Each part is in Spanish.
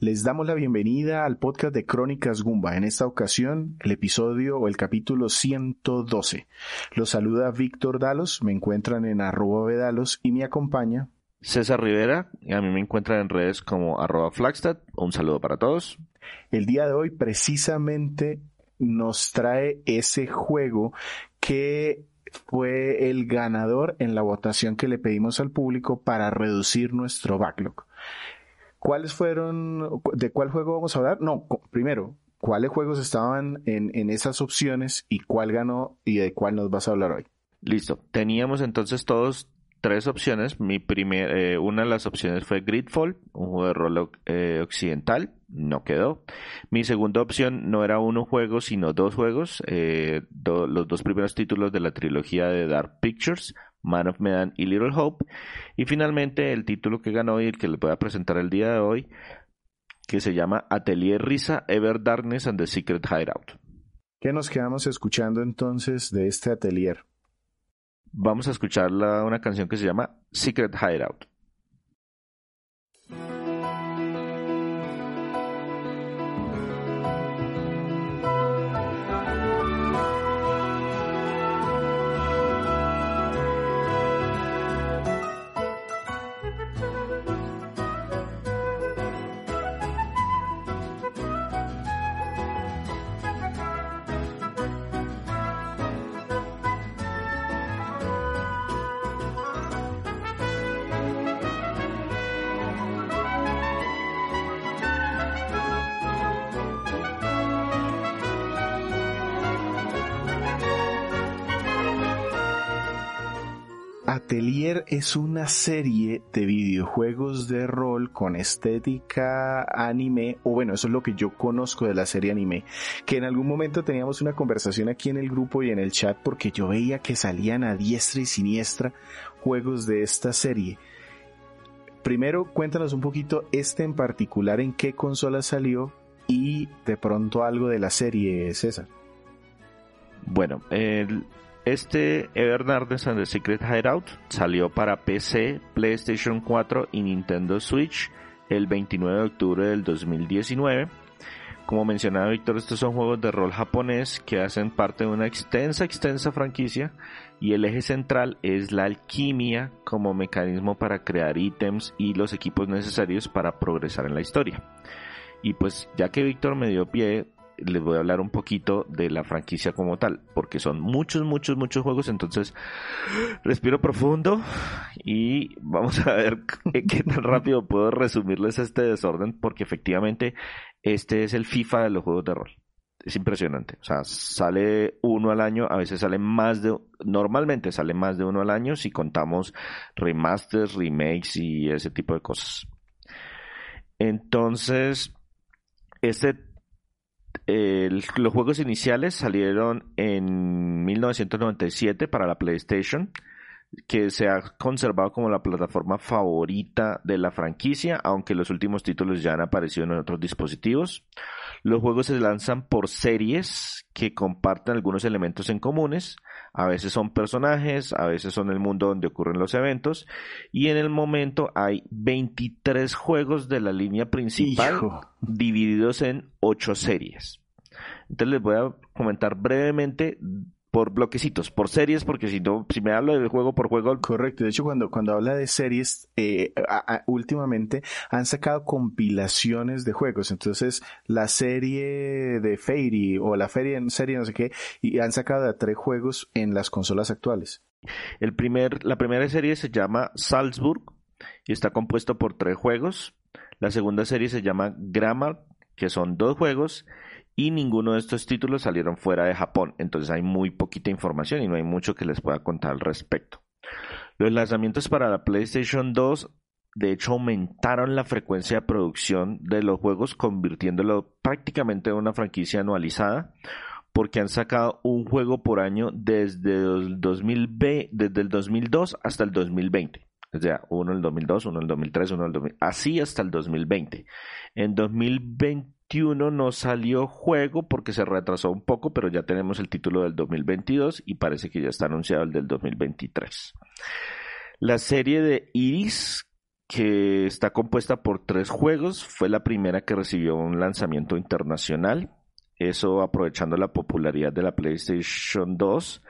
Les damos la bienvenida al podcast de Crónicas Gumba. En esta ocasión, el episodio o el capítulo 112. Los saluda Víctor Dalos, me encuentran en arroba vedalos y me acompaña César Rivera, y a mí me encuentran en redes como arroba Flagstad. Un saludo para todos. El día de hoy precisamente nos trae ese juego que fue el ganador en la votación que le pedimos al público para reducir nuestro backlog. ¿Cuáles fueron, de cuál juego vamos a hablar? No, primero, ¿cuáles juegos estaban en, en esas opciones y cuál ganó y de cuál nos vas a hablar hoy? Listo. Teníamos entonces todos tres opciones. Mi primer, eh, una de las opciones fue Gridfall, un juego de rol eh, occidental. No quedó. Mi segunda opción no era uno juego, sino dos juegos. Eh, los dos primeros títulos de la trilogía de Dark Pictures, Man of Medan y Little Hope. Y finalmente el título que ganó y el que les voy a presentar el día de hoy, que se llama Atelier Risa, Ever Darkness and the Secret Hideout. ¿Qué nos quedamos escuchando entonces de este atelier? Vamos a escuchar la, una canción que se llama Secret Hideout. Atelier es una serie de videojuegos de rol con estética anime, o bueno, eso es lo que yo conozco de la serie anime, que en algún momento teníamos una conversación aquí en el grupo y en el chat porque yo veía que salían a diestra y siniestra juegos de esta serie. Primero, cuéntanos un poquito este en particular, en qué consola salió y de pronto algo de la serie, César. Bueno, el, este Ever Darkness and the Secret Hideout salió para PC, PlayStation 4 y Nintendo Switch el 29 de octubre del 2019. Como mencionaba Víctor, estos son juegos de rol japonés que hacen parte de una extensa, extensa franquicia y el eje central es la alquimia como mecanismo para crear ítems y los equipos necesarios para progresar en la historia. Y pues ya que Víctor me dio pie, les voy a hablar un poquito de la franquicia como tal, porque son muchos, muchos, muchos juegos, entonces respiro profundo y vamos a ver qué tan rápido puedo resumirles este desorden, porque efectivamente este es el FIFA de los juegos de rol. Es impresionante, o sea, sale uno al año, a veces sale más de, normalmente sale más de uno al año si contamos remasters, remakes y ese tipo de cosas. Entonces, este el, los juegos iniciales salieron en 1997 para la PlayStation, que se ha conservado como la plataforma favorita de la franquicia, aunque los últimos títulos ya han aparecido en otros dispositivos. Los juegos se lanzan por series que comparten algunos elementos en comunes. A veces son personajes, a veces son el mundo donde ocurren los eventos. Y en el momento hay 23 juegos de la línea principal Hijo. divididos en 8 series. Entonces les voy a comentar brevemente por bloquecitos, por series, porque si no, si me hablo de juego por juego, Correcto, de hecho cuando, cuando habla de series, eh, a- a- últimamente han sacado compilaciones de juegos, entonces la serie de Fairy o la feria en serie no sé qué, y han sacado a tres juegos en las consolas actuales. el primer, la primera serie se llama Salzburg y está compuesto por tres juegos. La segunda serie se llama Grammar, que son dos juegos, y ninguno de estos títulos salieron fuera de Japón, entonces hay muy poquita información y no hay mucho que les pueda contar al respecto. Los lanzamientos para la PlayStation 2 de hecho aumentaron la frecuencia de producción de los juegos, convirtiéndolo prácticamente en una franquicia anualizada, porque han sacado un juego por año desde el, 2020, desde el 2002 hasta el 2020. O sea, uno en el 2002, uno en el 2003, uno en el 2000, así hasta el 2020. En 2021 no salió juego porque se retrasó un poco, pero ya tenemos el título del 2022 y parece que ya está anunciado el del 2023. La serie de Iris, que está compuesta por tres juegos, fue la primera que recibió un lanzamiento internacional. Eso aprovechando la popularidad de la PlayStation 2.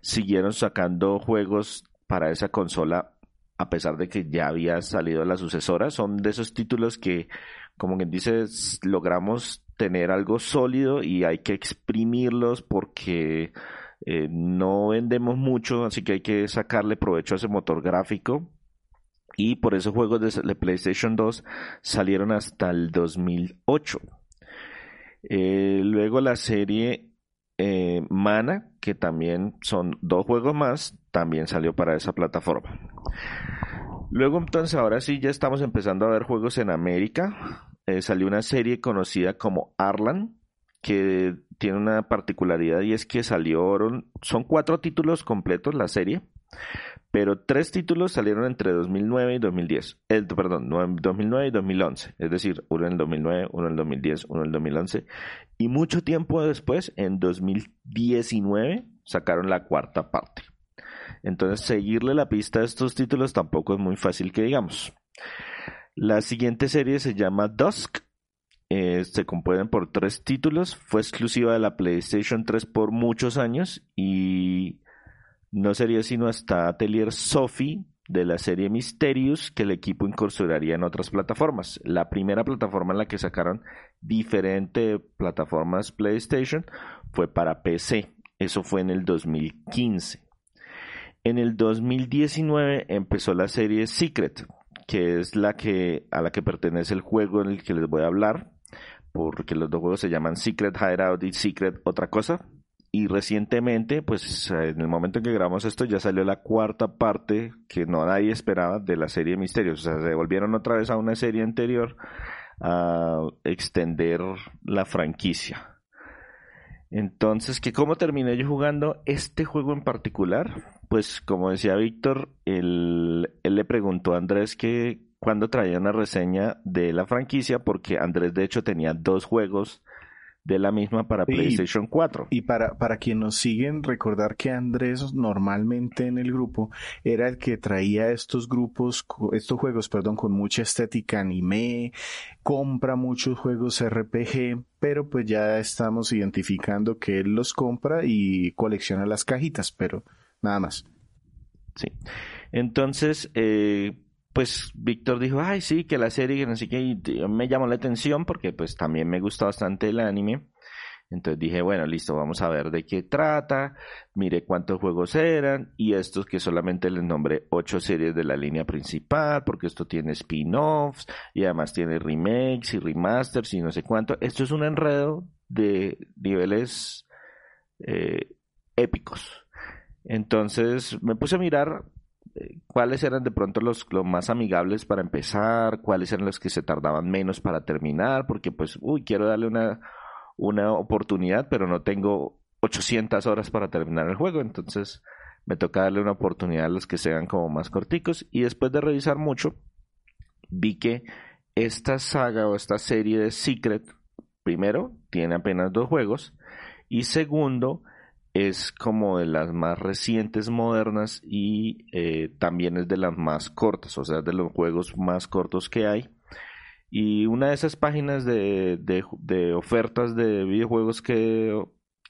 Siguieron sacando juegos para esa consola a pesar de que ya había salido la sucesora. Son de esos títulos que, como quien dice, logramos tener algo sólido y hay que exprimirlos porque eh, no vendemos mucho, así que hay que sacarle provecho a ese motor gráfico. Y por esos juegos de, PlayStation 2 salieron hasta el 2008. Eh, luego la serie eh, Mana, que también son dos juegos más, también salió para esa plataforma. Luego entonces ahora sí ya estamos empezando a ver juegos en América. Eh, salió una serie conocida como Arlan, que tiene una particularidad y es que salieron, son cuatro títulos completos la serie, pero tres títulos salieron entre 2009 y 2010, el, perdón, 2009 y 2011, es decir, uno en el 2009, uno en el 2010, uno en el 2011, y mucho tiempo después, en 2019, sacaron la cuarta parte. Entonces, seguirle la pista a estos títulos tampoco es muy fácil que digamos. La siguiente serie se llama Dusk. Eh, se componen por tres títulos. Fue exclusiva de la PlayStation 3 por muchos años y no sería sino hasta Atelier Sophie de la serie Mysterious que el equipo incursionaría en otras plataformas. La primera plataforma en la que sacaron diferentes plataformas PlayStation fue para PC. Eso fue en el 2015. En el 2019 empezó la serie Secret, que es la que a la que pertenece el juego en el que les voy a hablar, porque los dos juegos se llaman Secret Hideout y Secret otra cosa. Y recientemente, pues en el momento en que grabamos esto, ya salió la cuarta parte que no nadie esperaba de la serie Misterios. O sea, se volvieron otra vez a una serie anterior a extender la franquicia. Entonces, ¿que ¿cómo terminé yo jugando este juego en particular? Pues como decía Víctor, él, le preguntó a Andrés que cuando traía una reseña de la franquicia, porque Andrés de hecho tenía dos juegos de la misma para PlayStation 4. Y para, para quien nos siguen, recordar que Andrés normalmente en el grupo era el que traía estos grupos, estos juegos, perdón, con mucha estética anime, compra muchos juegos RPG, pero pues ya estamos identificando que él los compra y colecciona las cajitas, pero nada más. Sí. Entonces, eh, pues Víctor dijo, ay, sí, que la serie, que qué, me llamó la atención porque pues también me gusta bastante el anime. Entonces dije, bueno, listo, vamos a ver de qué trata, mire cuántos juegos eran y estos que solamente les nombré ocho series de la línea principal, porque esto tiene spin-offs y además tiene remakes y remasters y no sé cuánto. Esto es un enredo de niveles eh, épicos. Entonces me puse a mirar eh, cuáles eran de pronto los, más amigables para empezar, cuáles eran los que se tardaban menos para terminar, porque pues, uy, quiero darle una, una oportunidad, pero no tengo 800 horas para terminar el juego, entonces me toca darle una oportunidad a los que sean como más corticos. Y después de revisar mucho, vi que esta saga o esta serie de Secret, primero, tiene apenas dos juegos. Y segundo, es como de las más recientes modernas y eh, también es de las más cortas, o sea, de los juegos más cortos que hay. Y una de esas páginas de, de, ofertas de videojuegos que,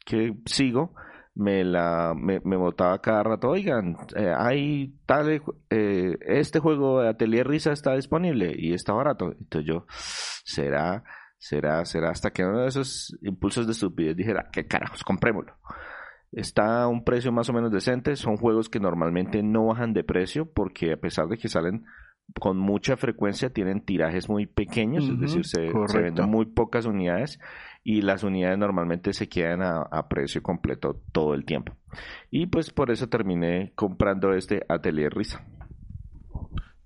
que sigo me la me, me botaba cada rato, oigan, eh, hay tal, eh, este juego de Atelier Risa está disponible y está barato. Entonces yo, será, será, será, hasta que uno de esos impulsos de estupidez dijera, qué carajos, comprémoslo. Está a un precio más o menos decente. Son juegos que normalmente no bajan de precio porque a pesar de que salen con mucha frecuencia tienen tirajes muy pequeños, es decir, se, venden muy pocas unidades y las unidades normalmente se quedan a, precio completo todo el tiempo. Y pues por eso terminé comprando este Atelier Risa.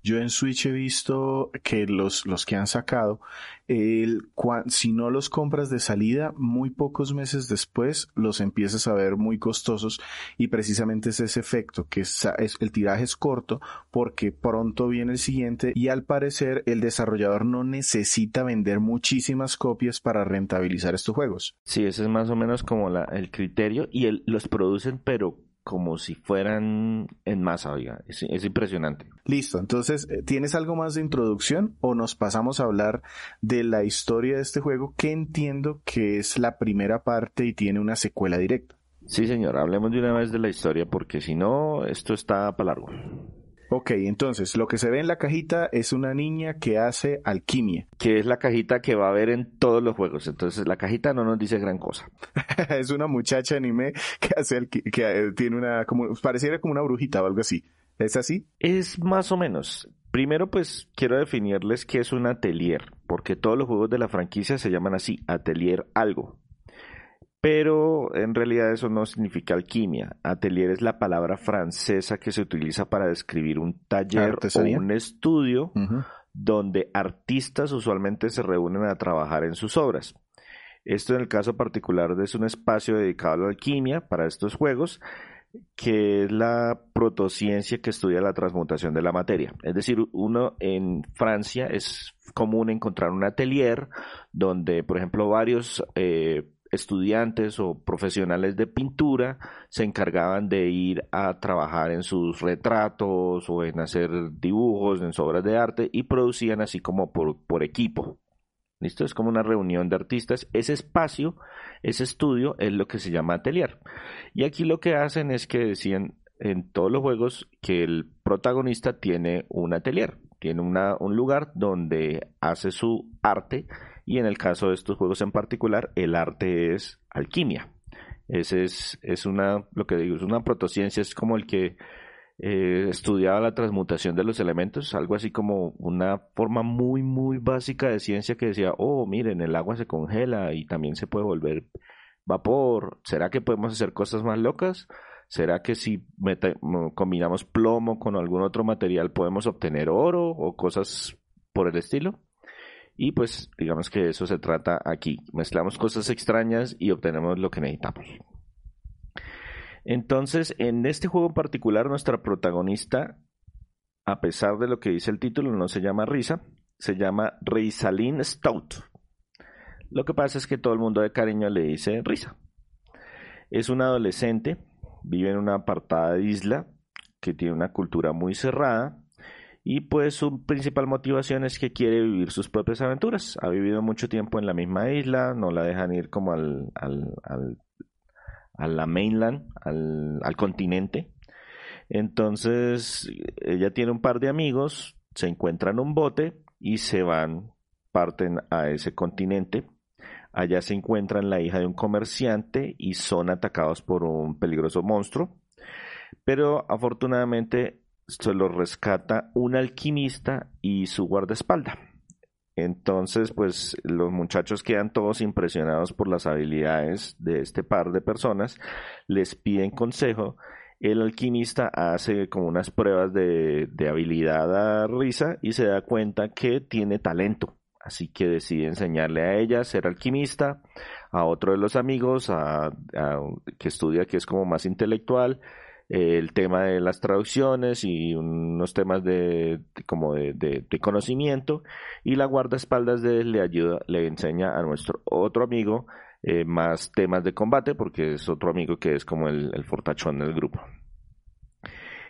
Yo en Switch he visto que los, los que han sacado, el, si no los compras de salida, muy pocos meses después los empiezas a ver muy costosos y precisamente es ese efecto, que el tiraje es corto porque pronto viene el siguiente y al parecer el desarrollador no necesita vender muchísimas copias para rentabilizar estos juegos. Sí, ese es más o menos como el criterio y el, los producen pero como si fueran en masa, oiga, es, impresionante. Listo, entonces, eh, ¿tienes algo más de introducción o nos pasamos a hablar de la historia de este juego que entiendo que es la primera parte y tiene una secuela directa? Sí, señor, hablemos de una vez de la historia porque si no, esto está para largo. Ok, entonces lo que se ve en la cajita es una niña que hace alquimia. Que es la cajita que va a ver en todos los juegos. Entonces la cajita no nos dice gran cosa. es una muchacha anime que hace que eh, tiene una como pareciera como una brujita o algo así. ¿Es así? Es más o menos. Primero, pues quiero definirles qué es un atelier, porque todos los juegos de la franquicia se llaman así, atelier algo. Pero en realidad eso no significa alquimia. Atelier es la palabra francesa que se utiliza para describir un taller o un estudio donde artistas usualmente se reúnen a trabajar en sus obras. Esto en el caso particular es un espacio dedicado a la alquimia para estos juegos, que es la protociencia que estudia la transmutación de la materia. Es decir, uno en Francia es común encontrar un atelier donde, por ejemplo, varios eh, estudiantes o profesionales de pintura se encargaban de ir a trabajar en sus retratos o en hacer dibujos, en sus obras de arte y producían así como por, por equipo. ¿Listo? Es como una reunión de artistas. Ese espacio, ese estudio es lo que se llama atelier. Y aquí lo que hacen es que decían en todos los juegos que el protagonista tiene un atelier, tiene una, un lugar donde hace su arte y en el caso de estos juegos en particular, el arte es alquimia. Ese es, es una, lo que digo, es una protociencia, es como el que eh, estudiaba la transmutación de los elementos, algo así como una forma muy, muy básica de ciencia que decía, oh, miren, el agua se congela y también se puede volver vapor. ¿Será que podemos hacer cosas más locas? ¿Será que si combinamos plomo con algún otro material podemos obtener oro o cosas por el estilo? Y pues digamos que eso se trata aquí. Mezclamos cosas extrañas y obtenemos lo que necesitamos. Entonces, en este juego en particular, nuestra protagonista, a pesar de lo que dice el título, no se llama Risa, se llama Rizalin Stout. Lo que pasa es que todo el mundo de cariño le dice Risa. Es una adolescente, vive en una apartada isla que tiene una cultura muy cerrada y pues su principal motivación es que quiere vivir sus propias aventuras. Ha vivido mucho tiempo en la misma isla, no la dejan ir como al, al, al a la mainland, al, al continente. Entonces ella tiene un par de amigos, se encuentran en un bote y se van, parten a ese continente. Allá se encuentran la hija de un comerciante y son atacados por un peligroso monstruo. Pero afortunadamente se lo rescata un alquimista y su guardaespaldas. Entonces, pues los muchachos quedan todos impresionados por las habilidades de este par de personas, les piden consejo. El alquimista hace como unas pruebas de, habilidad a Risa y se da cuenta que tiene talento. Así que decide enseñarle a ella a ser alquimista, a otro de los amigos que estudia que es como más intelectual, el tema de las traducciones y unos temas de, como de, conocimiento y la guardaespaldas de le ayuda, le enseña a nuestro otro amigo eh, más temas de combate porque es otro amigo que es como el, fortachón del grupo.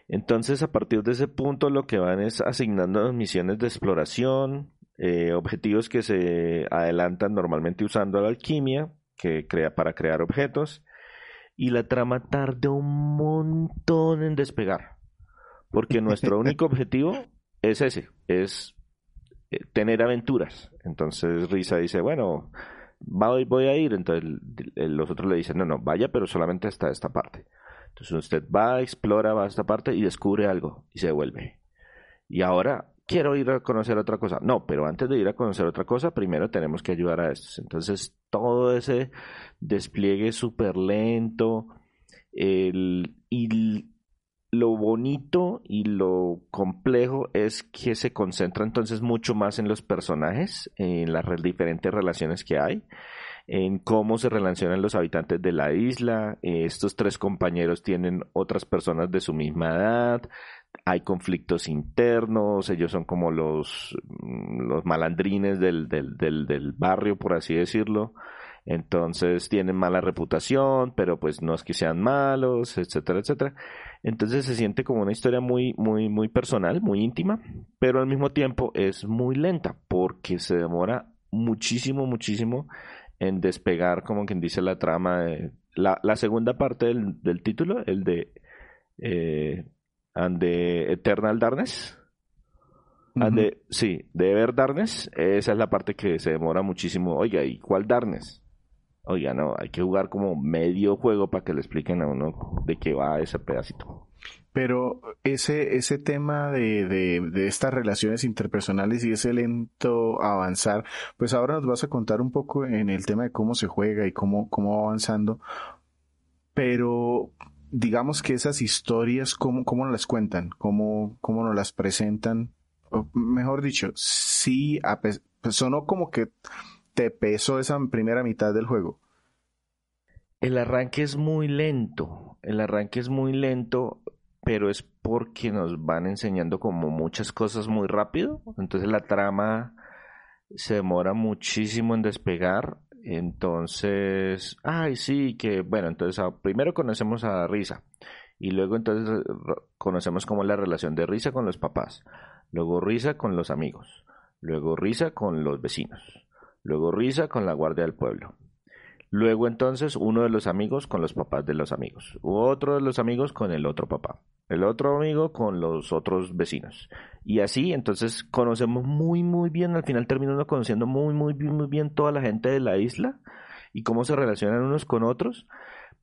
Entonces a partir de ese punto lo que van es asignando misiones de exploración, eh, objetivos que se adelantan normalmente usando la alquimia que crea para crear objetos y la trama tarda un montón en despegar. Porque nuestro único objetivo es ese, es eh, tener aventuras. Entonces Risa dice, bueno, voy a ir. Entonces los otros le dicen, no, no, vaya, pero solamente hasta esta parte. Entonces usted va, explora, va a esta parte y descubre algo y se devuelve. Y ahora quiero ir a conocer otra cosa. No, pero antes de ir a conocer otra cosa, primero tenemos que ayudar a estos. Entonces, todo ese despliegue súper lento el, y lo bonito y lo complejo es que se concentra entonces mucho más en los personajes, en las diferentes relaciones que hay, en cómo se relacionan los habitantes de la isla. Estos tres compañeros tienen otras personas de su misma edad, hay conflictos internos, ellos son como los, mm, los malandrines del, del, del, barrio, por así decirlo. Entonces tienen mala reputación, pero pues no es que sean malos, etcétera, etcétera. Entonces se siente como una historia muy, muy, muy personal, muy íntima, pero al mismo tiempo es muy lenta porque se demora muchísimo, muchísimo en despegar, como quien dice la trama. La segunda parte del, del título, el de eh, and the Eternal Darkness. And the, sí, de Ever Darkness, esa es la parte que se demora muchísimo. Oiga, ¿y cuál Darkness? Oiga, no, hay que jugar como medio juego para que le expliquen a uno de qué va ese pedacito. Pero ese, ese tema de, de, de, estas relaciones interpersonales y ese lento avanzar, pues ahora nos vas a contar un poco en el tema de cómo se juega y cómo, cómo va avanzando. Pero digamos que esas historias, ¿cómo, cómo nos las cuentan? ¿Cómo, cómo nos las presentan? Mejor dicho, sí, a pues sonó como que te pesó esa primera mitad del juego. El arranque es muy lento, el arranque es muy lento, pero es porque nos van enseñando como muchas cosas muy rápido, entonces la trama se demora muchísimo en despegar entonces, ay, sí, que bueno, entonces ah, primero conocemos a Risa y luego entonces conocemos como la relación de Risa con los papás, luego Risa con los amigos, luego Risa con los vecinos, luego Risa con la guardia del pueblo. Luego entonces uno de los amigos con los papás de los amigos, otro de los amigos con el otro papá, el otro amigo con los otros vecinos. Y así entonces conocemos muy muy bien, al final terminamos conociendo muy muy muy bien toda la gente de la isla y cómo se relacionan unos con otros.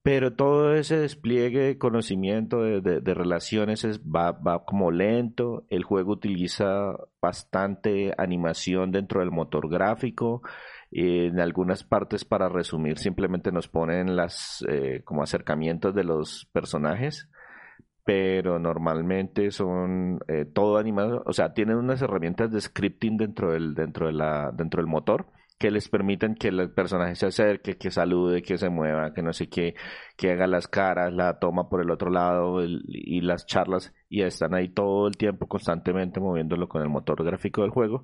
Pero todo ese despliegue de conocimiento, de, de, relaciones, es, va, va como lento. El juego utiliza bastante animación dentro del motor gráfico en algunas partes para resumir simplemente nos ponen las eh, como acercamientos de los personajes pero normalmente son eh, todo animado o sea tienen unas herramientas de scripting dentro del dentro de la dentro del motor que les permiten que el personaje se acerque, que salude, que se mueva, que no sé qué, que haga las caras, la toma por el otro lado y las charlas y están ahí todo el tiempo constantemente moviéndolo con el motor gráfico del juego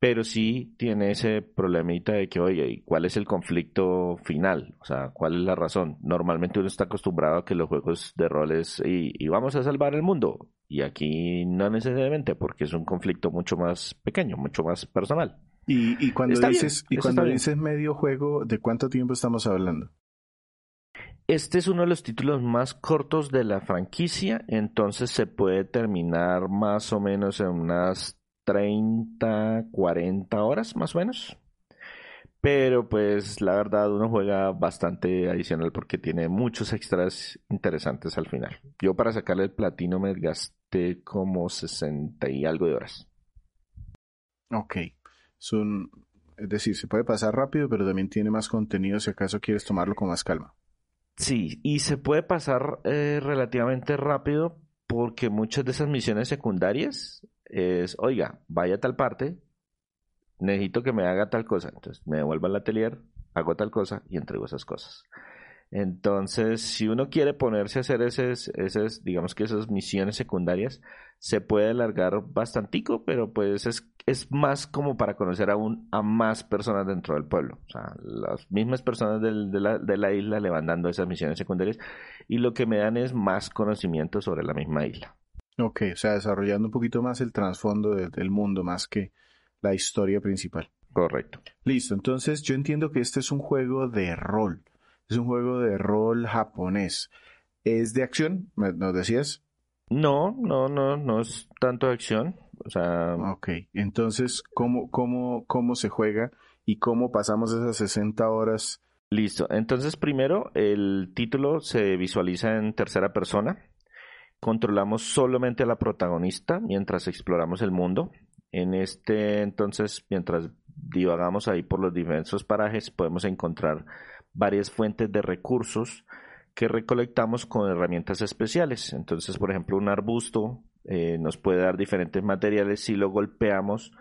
pero sí tiene ese problemita de que, oye, ¿cuál es el conflicto final? O sea, ¿cuál es la razón? Normalmente uno está acostumbrado a que los juegos de roles y, vamos a salvar el mundo. Y aquí no necesariamente, porque es un conflicto mucho más pequeño, mucho más personal. Y, y cuando dices, y cuando dices medio juego, ¿de cuánto tiempo estamos hablando? Este es uno de los títulos más cortos de la franquicia, entonces se puede terminar más o menos en unas 30, 40 horas más o menos. Pero pues la verdad uno juega bastante adicional porque tiene muchos extras interesantes al final. Yo para sacarle el platino me gasté como 60 y algo de horas. Ok. Son, es decir, se puede pasar rápido, pero también tiene más contenido si acaso quieres tomarlo con más calma. Sí, y se puede pasar eh, relativamente rápido porque muchas de esas misiones secundarias es, oiga, vaya a tal parte, necesito que me haga tal cosa. Entonces me devuelvo al atelier, hago tal cosa y entrego esas cosas. Entonces, si uno quiere ponerse a hacer esas, esas, digamos que esas misiones secundarias, se puede alargar bastantico, pero pues es, es más como para conocer aún a más personas dentro del pueblo. O sea, las mismas personas del, de, la, de la isla le van dando esas misiones secundarias y lo que me dan es más conocimiento sobre la misma isla. Ok, o sea, desarrollando un poquito más el trasfondo del mundo más que la historia principal. Correcto. Listo, entonces yo entiendo que este es un juego de rol. Es un juego de rol japonés. ¿Es de acción? ¿Nos decías? No, no, no, no es tanto de acción. O sea. Ok, entonces, ¿cómo, cómo, cómo se juega y cómo pasamos esas 60 horas? Listo. Entonces, primero, el título se visualiza en tercera persona. Controlamos solamente a la protagonista mientras exploramos el mundo. En este entonces, mientras divagamos ahí por los diversos parajes, podemos encontrar varias fuentes de recursos que recolectamos con herramientas especiales. Entonces, por ejemplo, un arbusto eh, nos puede dar diferentes materiales si lo golpeamos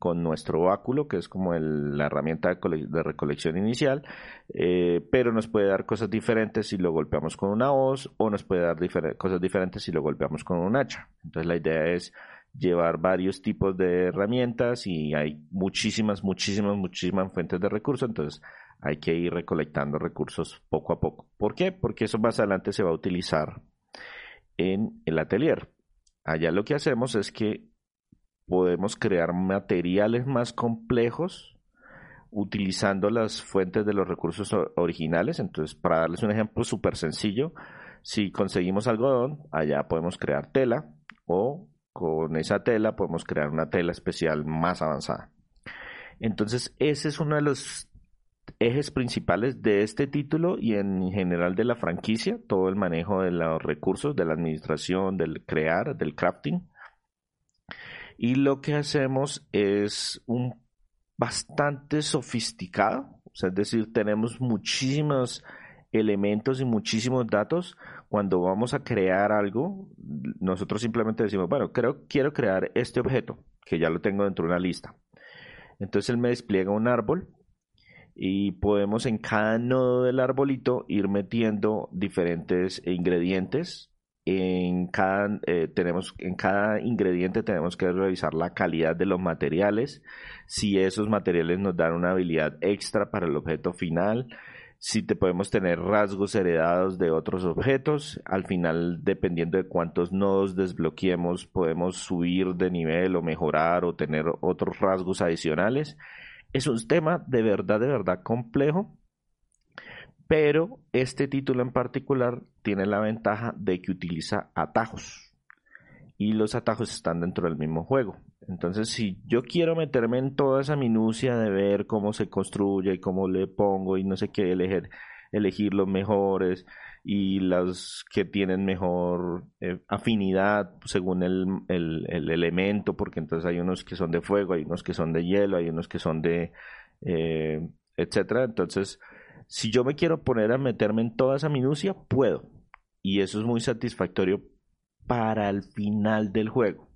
con nuestro báculo, que es como la herramienta de, recolección inicial, eh, pero nos puede dar cosas diferentes si lo golpeamos con una hoz o nos puede dar cosas diferentes si lo golpeamos con un hacha. Entonces la idea es llevar varios tipos de herramientas y hay muchísimas, muchísimas, muchísimas fuentes de recursos, entonces hay que ir recolectando recursos poco a poco. ¿Por qué? Porque eso más adelante se va a utilizar en el atelier. Allá lo que hacemos es que podemos crear materiales más complejos utilizando las fuentes de los recursos originales. Entonces, para darles un ejemplo súper sencillo, si conseguimos algodón, allá podemos crear tela o con esa tela podemos crear una tela especial más avanzada. Entonces, ese es uno de los ejes principales de este título y en general de la franquicia, todo el manejo de los recursos, de la administración, del crear, del crafting. Y lo que hacemos es un bastante sofisticado, es decir, tenemos muchísimos elementos y muchísimos datos. Cuando vamos a crear algo, nosotros simplemente decimos, bueno, creo, quiero crear este objeto, que ya lo tengo dentro de una lista. Entonces él me despliega un árbol y podemos en cada nodo del arbolito ir metiendo diferentes ingredientes. En cada, eh, tenemos, en cada ingrediente tenemos que revisar la calidad de los materiales, si esos materiales nos dan una habilidad extra para el objeto final, si te podemos tener rasgos heredados de otros objetos. Al final, dependiendo de cuántos nodos desbloqueemos, podemos subir de nivel o mejorar o tener otros rasgos adicionales. Es un tema de verdad, de verdad complejo, pero este título en particular tiene la ventaja de que utiliza atajos y los atajos están dentro del mismo juego. Entonces, si yo quiero meterme en toda esa minucia de ver cómo se construye y cómo le pongo y no sé qué, elegir, elegir los mejores, y las que tienen mejor eh, afinidad según el, elemento, porque entonces hay unos que son de fuego, hay unos que son de hielo, hay unos que son de eh, etcétera. Entonces, si yo me quiero poner a meterme en toda esa minucia, puedo. Y eso es muy satisfactorio para el final del juego.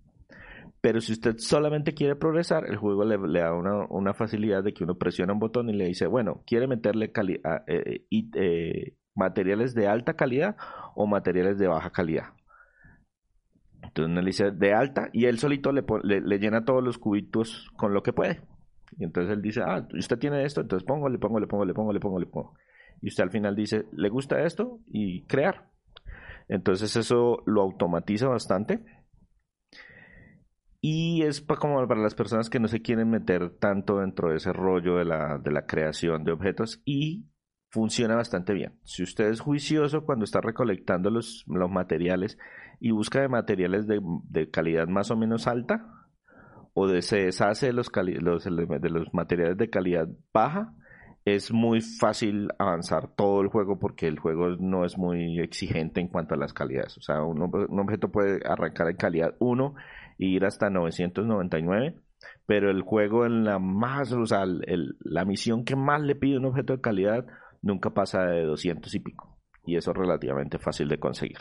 Pero si usted solamente quiere progresar, el juego le, da una, facilidad de que uno presiona un botón y le dice, bueno, quiere meterle calidad eh, eh materiales de alta calidad o materiales de baja calidad. Entonces uno le dice de alta y él solito le, llena todos los cubitos con lo que puede. Y entonces él dice, ah, usted tiene esto, entonces pongo, le pongo, le pongo, le pongo, le pongo, le pongo. Y usted al final dice, ¿le gusta esto? Y crear. Entonces eso lo automatiza bastante. Y es como para las personas que no se quieren meter tanto dentro de ese rollo de la, de la creación de objetos y funciona bastante bien. Si usted es juicioso cuando está recolectando los, los materiales y busca de materiales de, de, calidad más o menos alta, o de, se deshace de los, de los materiales de calidad baja, es muy fácil avanzar todo el juego porque el juego no es muy exigente en cuanto a las calidades. O sea, un, un objeto puede arrancar en calidad 1 e ir hasta 999 pero el juego en la más, o sea, el, la misión que más le pide un objeto de calidad nunca pasa de 200 y pico. Y eso es relativamente fácil de conseguir.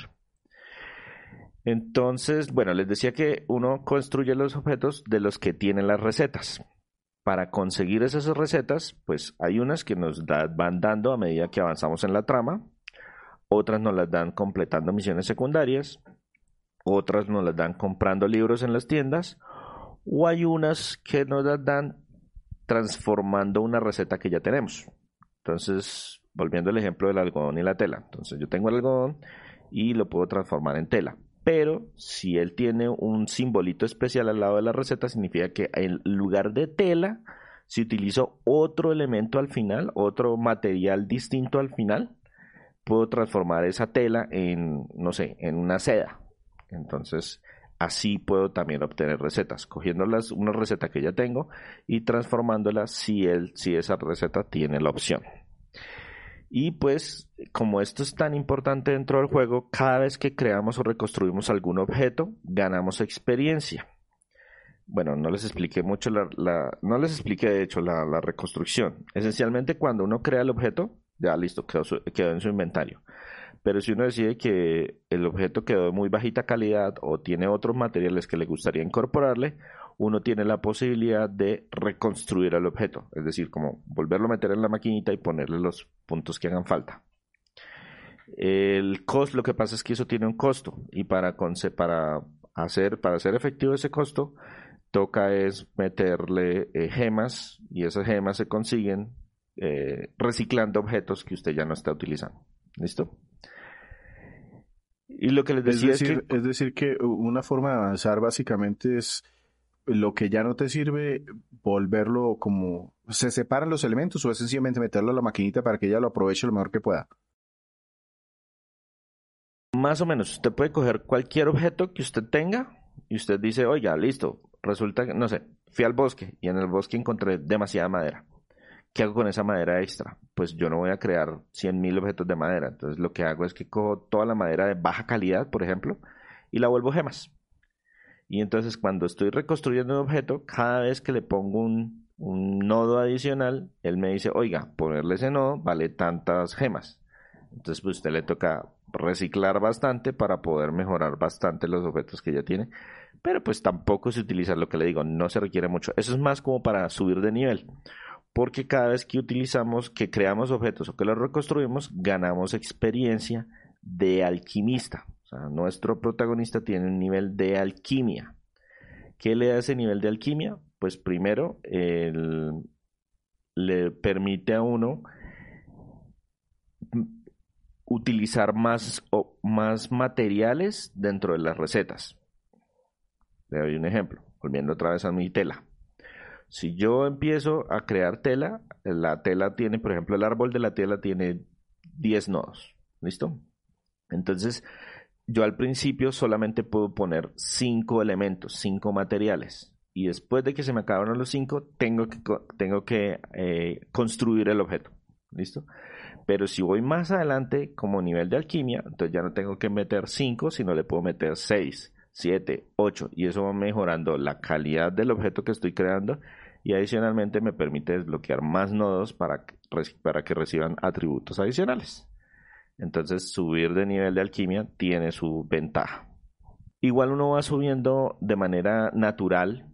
Entonces, bueno, les decía que uno construye los objetos de los que tienen las recetas. Para conseguir esas recetas, pues hay unas que nos van dando a medida que avanzamos en la trama, otras nos las dan completando misiones secundarias, otras nos las dan comprando libros en las tiendas, o hay unas que nos las dan transformando una receta que ya tenemos. Entonces, volviendo al ejemplo del algodón y la tela. Entonces, yo tengo el algodón y lo puedo transformar en tela. Pero si él tiene un simbolito especial al lado de la receta, significa que en lugar de tela, si utilizo otro elemento al final, otro material distinto al final, puedo transformar esa tela en, no sé, en una seda. Entonces, así puedo también obtener recetas, cogiendo una receta que ya tengo y transformándola si, él, si esa receta tiene la opción. Y pues, como esto es tan importante dentro del juego, cada vez que creamos o reconstruimos algún objeto, ganamos experiencia. Bueno, no les expliqué mucho la, no les expliqué de hecho la, reconstrucción. Esencialmente, cuando uno crea el objeto, ya listo, quedó en su inventario. Pero si uno decide que el objeto quedó de muy bajita calidad o tiene otros materiales que le gustaría incorporarle, uno tiene la posibilidad de reconstruir el objeto, es decir, como volverlo a meter en la maquinita y ponerle los puntos que hagan falta. El costo, lo que pasa es que eso tiene un costo y para, para, hacer, para hacer efectivo ese costo, toca es meterle eh, gemas y esas gemas se consiguen eh, reciclando objetos que usted ya no está utilizando. ¿Listo? Y lo que les decía es, decir, que... Es decir, que una forma de avanzar básicamente es lo que ya no te sirve, volverlo como... ¿Se separan los elementos o es sencillamente meterlo a la maquinita para que ella lo aproveche lo mejor que pueda? Más o menos, usted puede coger cualquier objeto que usted tenga y usted dice, oiga, listo, resulta que, no sé, fui al bosque y en el bosque encontré demasiada madera. ¿Qué hago con esa madera extra? Pues yo no voy a crear 100.000 objetos de madera. Entonces lo que hago es que cojo toda la madera de baja calidad, por ejemplo, y la vuelvo gemas. Y entonces cuando estoy reconstruyendo un objeto, cada vez que le pongo un, nodo adicional, él me dice, oiga, ponerle ese nodo vale tantas gemas. Entonces pues usted le toca reciclar bastante para poder mejorar bastante los objetos que ya tiene. Pero pues tampoco se utiliza lo que le digo, no se requiere mucho. Eso es más como para subir de nivel. Porque cada vez que utilizamos, que creamos objetos o que los reconstruimos, ganamos experiencia de alquimista. Nuestro protagonista tiene un nivel de alquimia. ¿Qué le da ese nivel de alquimia? Pues primero, le permite a uno utilizar más, o, más materiales dentro de las recetas. Le doy un ejemplo, volviendo otra vez a mi tela. Si yo empiezo a crear tela, la tela tiene, por ejemplo, el árbol de la tela tiene 10 nodos. ¿Listo? Entonces, yo al principio solamente puedo poner 5 elementos, 5 materiales. Y después de que se me acabaron los 5, tengo que, tengo que eh, construir el objeto. ¿Listo? Pero si voy más adelante como nivel de alquimia, entonces ya no tengo que meter 5, sino le puedo meter 6, 7, 8 y eso va mejorando la calidad del objeto que estoy creando y adicionalmente me permite desbloquear más nodos para, para que reciban atributos adicionales. Entonces subir de nivel de alquimia tiene su ventaja. Igual uno va subiendo de manera natural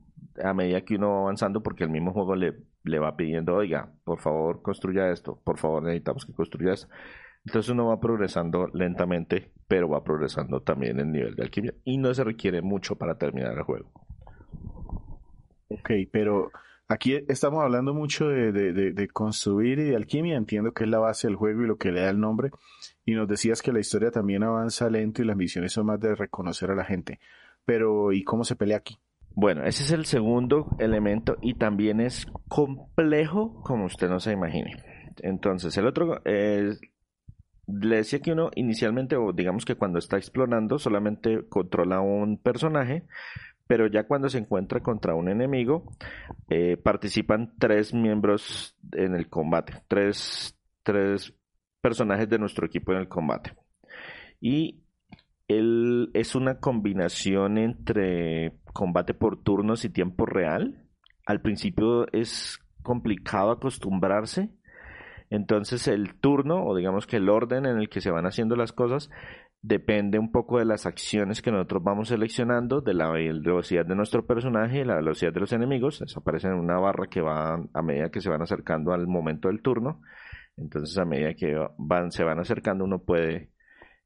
a medida que uno va avanzando porque el mismo juego le le va pidiendo, oiga, por favor construya esto, por favor necesitamos que construya esto. Entonces uno va progresando lentamente, pero va progresando también el nivel de alquimia y no se requiere mucho para terminar el juego. Ok, pero aquí estamos hablando mucho de, construir y de alquimia, entiendo que es la base del juego y lo que le da el nombre, y nos decías que la historia también avanza lento y las misiones son más de reconocer a la gente, pero ¿y cómo se pelea aquí? Bueno, ese es el segundo elemento y también es complejo como usted no se imagine. Entonces, el otro es, le decía que uno inicialmente, o digamos que cuando está explorando, solamente controla un personaje, pero ya cuando se encuentra contra un enemigo, eh, participan tres miembros en el combate, tres, tres personajes de nuestro equipo en el combate. Y él es una combinación entre combate por turnos y tiempo real. Al principio es complicado acostumbrarse. Entonces el turno, o digamos que el orden en el que se van haciendo las cosas, depende un poco de las acciones que nosotros vamos seleccionando, de la velocidad de nuestro personaje y la velocidad de los enemigos. Aparece en una barra que va a medida que se van acercando al momento del turno. Entonces a medida que se van acercando uno puede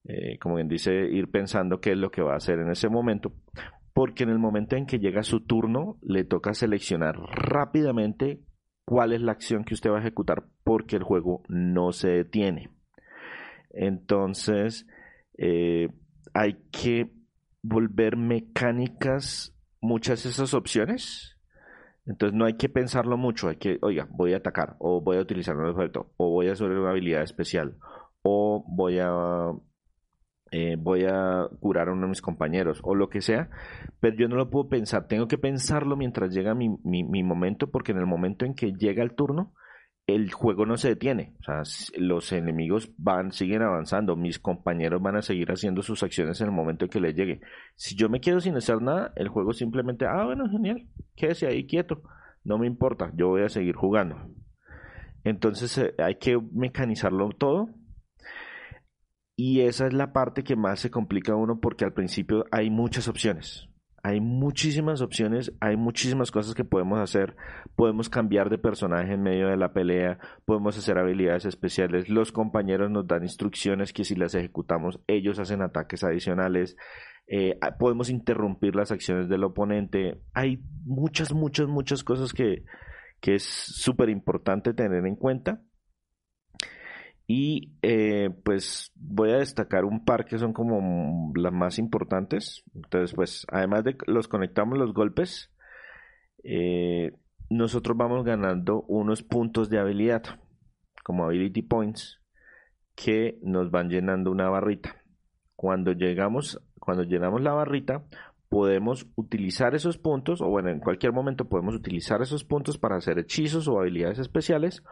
eh, como bien dice, ir pensando qué es lo que va a hacer en ese momento, porque en el momento en que llega su turno le toca seleccionar rápidamente cuál es la acción que usted va a ejecutar, porque el juego no se detiene. Entonces, eh, hay que volver mecánicas muchas de esas opciones. Entonces no hay que pensarlo mucho, hay que, oiga, voy a atacar, o voy a utilizar un objeto, o voy a hacer una habilidad especial, o voy a eh, voy a curar a uno de mis compañeros o lo que sea, pero yo no lo puedo pensar, tengo que pensarlo mientras llega mi, mi, momento, porque en el momento en que llega el turno, el juego no se detiene, o sea, los enemigos van, siguen avanzando, mis compañeros van a seguir haciendo sus acciones en el momento en que les llegue. Si yo me quedo sin hacer nada, el juego simplemente, ah, bueno, genial, quédese ahí quieto, no me importa, yo voy a seguir jugando. Entonces eh, hay que mecanizarlo todo Y esa es la parte que más se complica a uno porque al principio hay muchas opciones. Hay muchísimas opciones, hay muchísimas cosas que podemos hacer. Podemos cambiar de personaje en medio de la pelea, podemos hacer habilidades especiales. Los compañeros nos dan instrucciones que si las ejecutamos, ellos hacen ataques adicionales. Eh, podemos interrumpir las acciones del oponente. Hay muchas, muchas, muchas cosas que, que es súper importante tener en cuenta. Y eh, pues voy a destacar un par que son como las más importantes. Entonces, pues además de los conectamos los golpes, eh, nosotros vamos ganando unos puntos de habilidad, como ability points, que nos van llenando una barrita. Cuando llegamos, cuando llenamos la barrita, podemos utilizar esos puntos, o bueno, en cualquier momento podemos utilizar esos puntos para hacer hechizos o habilidades especiales,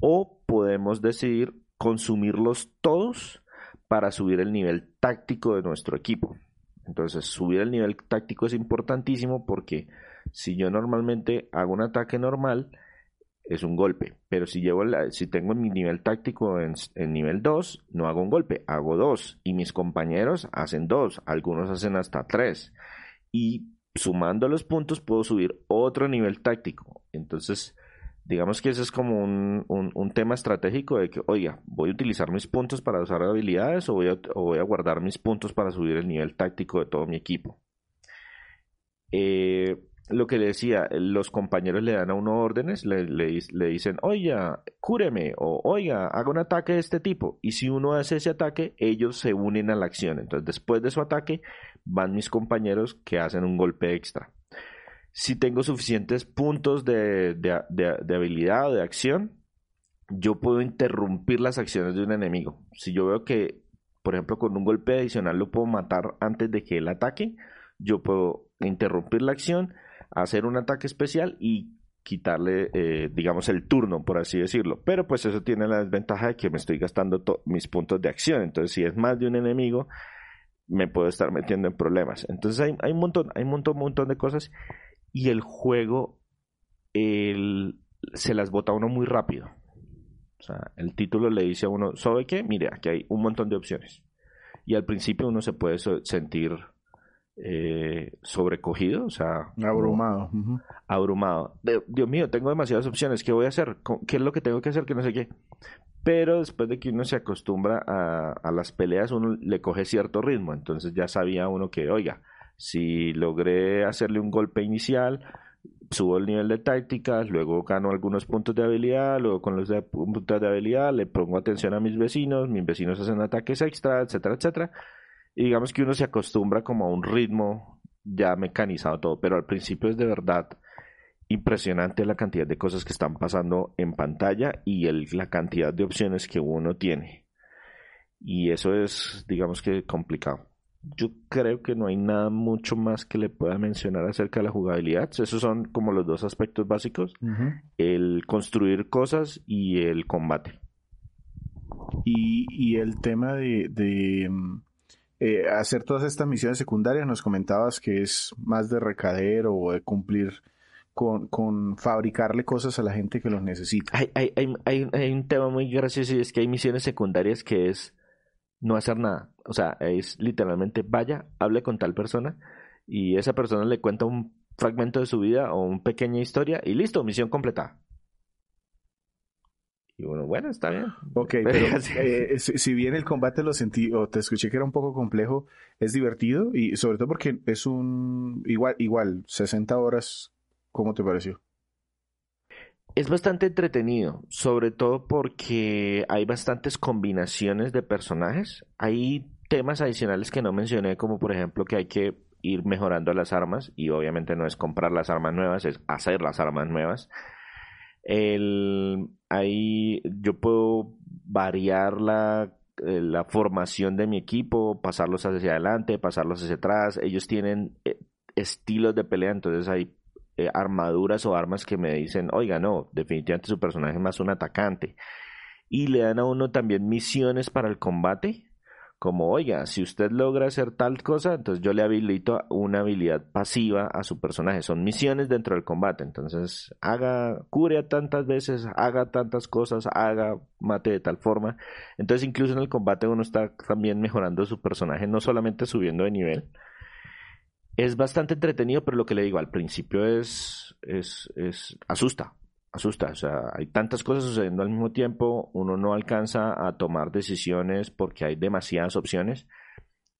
o podemos decidir consumirlos todos para subir el nivel táctico de nuestro equipo. Entonces, subir el nivel táctico es importantísimo porque si yo normalmente hago un ataque normal, es un golpe. Pero si, llevo si tengo mi nivel táctico en, en nivel 2, no hago un golpe, hago dos. Y mis compañeros hacen dos, algunos hacen hasta tres. Y sumando los puntos puedo subir otro nivel táctico. Entonces, digamos que ese es como un, un, tema estratégico de que, oiga, voy a utilizar mis puntos para usar habilidades o voy, a, o voy a guardar mis puntos para subir el nivel táctico de todo mi equipo. Eh, lo que le decía, los compañeros le dan a uno órdenes, le, le, dicen, oiga, cúreme, o oiga, haga un ataque de este tipo. Y si uno hace ese ataque, ellos se unen a la acción. Entonces, después de su ataque, van mis compañeros que hacen un golpe extra si tengo suficientes puntos de, habilidad o de acción, yo puedo interrumpir las acciones de un enemigo. Si yo veo que, por ejemplo, con un golpe adicional lo puedo matar antes de que él ataque, yo puedo interrumpir la acción, hacer un ataque especial y quitarle, eh, digamos, el turno, por así decirlo. Pero pues eso tiene la desventaja de que me estoy gastando mis puntos de acción. Entonces, si es más de un enemigo, me puedo estar metiendo en problemas. Entonces hay, hay un montón, hay un montón, un montón de cosas y el juego se las bota a uno muy rápido. O sea, el título le dice a uno, ¿sabe qué? Mire, aquí hay un montón de opciones. Y al principio uno se puede sentir eh, sobrecogido, o sea... Abrumado. Abrumado. Dios mío, tengo demasiadas opciones, ¿qué voy a hacer? ¿Qué es lo que tengo que hacer? Que no sé qué. Pero después de que uno se acostumbra a, a las peleas, uno le coge cierto ritmo. Entonces ya sabía uno que, oiga, si logré hacerle un golpe inicial, subo el nivel de tácticas, luego gano algunos puntos de habilidad, luego con los puntos de habilidad le pongo atención a mis vecinos, mis vecinos hacen ataques extra, etcétera, etcétera. Y digamos que uno se acostumbra como a un ritmo ya mecanizado todo, pero al principio es de verdad impresionante la cantidad de cosas que están pasando en pantalla y el, la cantidad de opciones que uno tiene. Y eso es, digamos que, complicado yo creo que no hay nada mucho más que le pueda mencionar acerca de la jugabilidad. Esos son como los dos aspectos básicos. El construir cosas y el combate. Y, el tema de, mm, eh, hacer todas estas misiones secundarias, nos comentabas que es más de recadero o de cumplir con, fabricarle cosas a la gente que los necesita. Hay, hay, hay, hay un tema muy gracioso y es que hay misiones secundarias que es no hacer nada. O sea, es literalmente vaya, hable con tal persona y esa persona le cuenta un fragmento de su vida o una pequeña historia y listo, misión completada. Y bueno, bueno, está bien. Ok, pero eh, si, bien el combate lo sentí o te escuché que era un poco complejo, es divertido y sobre todo porque es un igual, igual, 60 horas, ¿cómo te pareció? Es bastante entretenido, sobre todo porque hay bastantes combinaciones de personajes. Hay temas adicionales que no mencioné, como por ejemplo que hay que ir mejorando las armas y obviamente no es comprar las armas nuevas, es hacer las armas nuevas. El, ahí yo puedo variar la, eh, la formación de mi equipo, pasarlos hacia adelante, pasarlos hacia atrás. Ellos tienen eh, estilos de pelea, entonces hay eh, armaduras o armas que me dicen, oiga, no, definitivamente su personaje es más un atacante. Y le dan a uno también misiones para el combate, como, oiga, si usted logra hacer tal cosa, entonces yo le habilito una habilidad pasiva a su personaje. Son misiones dentro del combate. Entonces, haga, cure tantas veces, haga tantas cosas, haga, mate de tal forma. Entonces, incluso en el combate uno está también mejorando su personaje, no solamente subiendo de nivel. Es bastante entretenido, pero lo que le digo al principio es, es, es asusta asusta. O sea, hay tantas cosas sucediendo al mismo tiempo, uno no alcanza a tomar decisiones porque hay demasiadas opciones.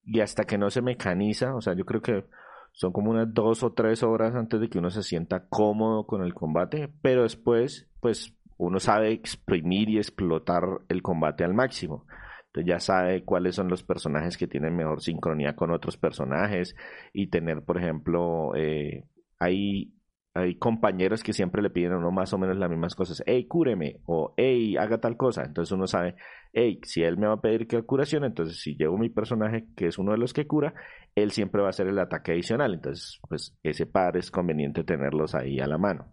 Y hasta que no se mecaniza, o sea, yo creo que son como unas dos o tres horas antes de que uno se sienta cómodo con el combate, pero después, pues uno sabe exprimir y explotar el combate al máximo. Entonces ya sabe cuáles son los personajes que tienen mejor sincronía con otros personajes y tener, por ejemplo, eh, hay hay compañeros que siempre le piden a uno más o menos las mismas cosas. Hey, cúreme. O hey, haga tal cosa. Entonces uno sabe, hey, si él me va a pedir que curación, entonces si llevo mi personaje, que es uno de los que cura, él siempre va a hacer el ataque adicional. Entonces, pues ese par es conveniente tenerlos ahí a la mano.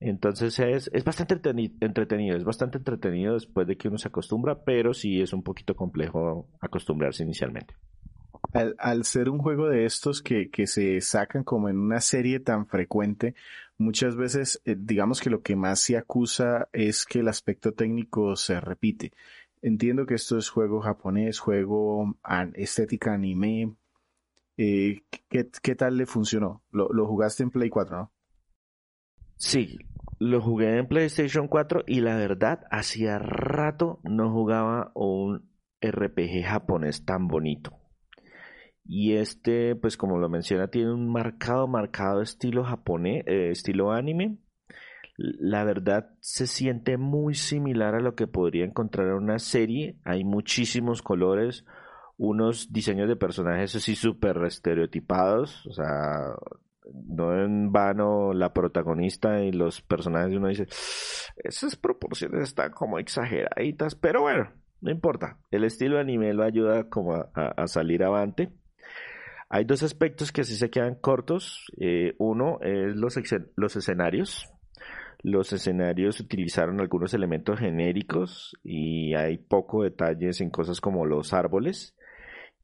Entonces es, es bastante entretenido, es bastante entretenido después de que uno se acostumbra, pero sí es un poquito complejo acostumbrarse inicialmente al, ser un juego de estos que, que, se sacan como en una serie tan frecuente, muchas veces eh, digamos que lo que más se acusa es que el aspecto técnico se repite. Entiendo que esto es juego japonés, juego estética anime. Eh, ¿qué, ¿qué, tal le funcionó? Lo, lo jugaste en Play 4, ¿no? Sí, lo jugué en PlayStation 4 y la verdad, hacía rato no jugaba un RPG japonés tan bonito. Y este, pues como lo menciona, tiene un marcado, marcado estilo japonés, eh, estilo anime. La verdad se siente muy similar a lo que podría encontrar en una serie. Hay muchísimos colores, unos diseños de personajes así súper estereotipados. O sea, no en vano la protagonista y los personajes uno dice, esas proporciones están como exageraditas, pero bueno, no importa. El estilo anime lo ayuda como a, a salir avante. Hay dos aspectos que sí se quedan cortos. Eh, uno es los, los escenarios. Los escenarios utilizaron algunos elementos genéricos y hay poco detalles en cosas como los árboles.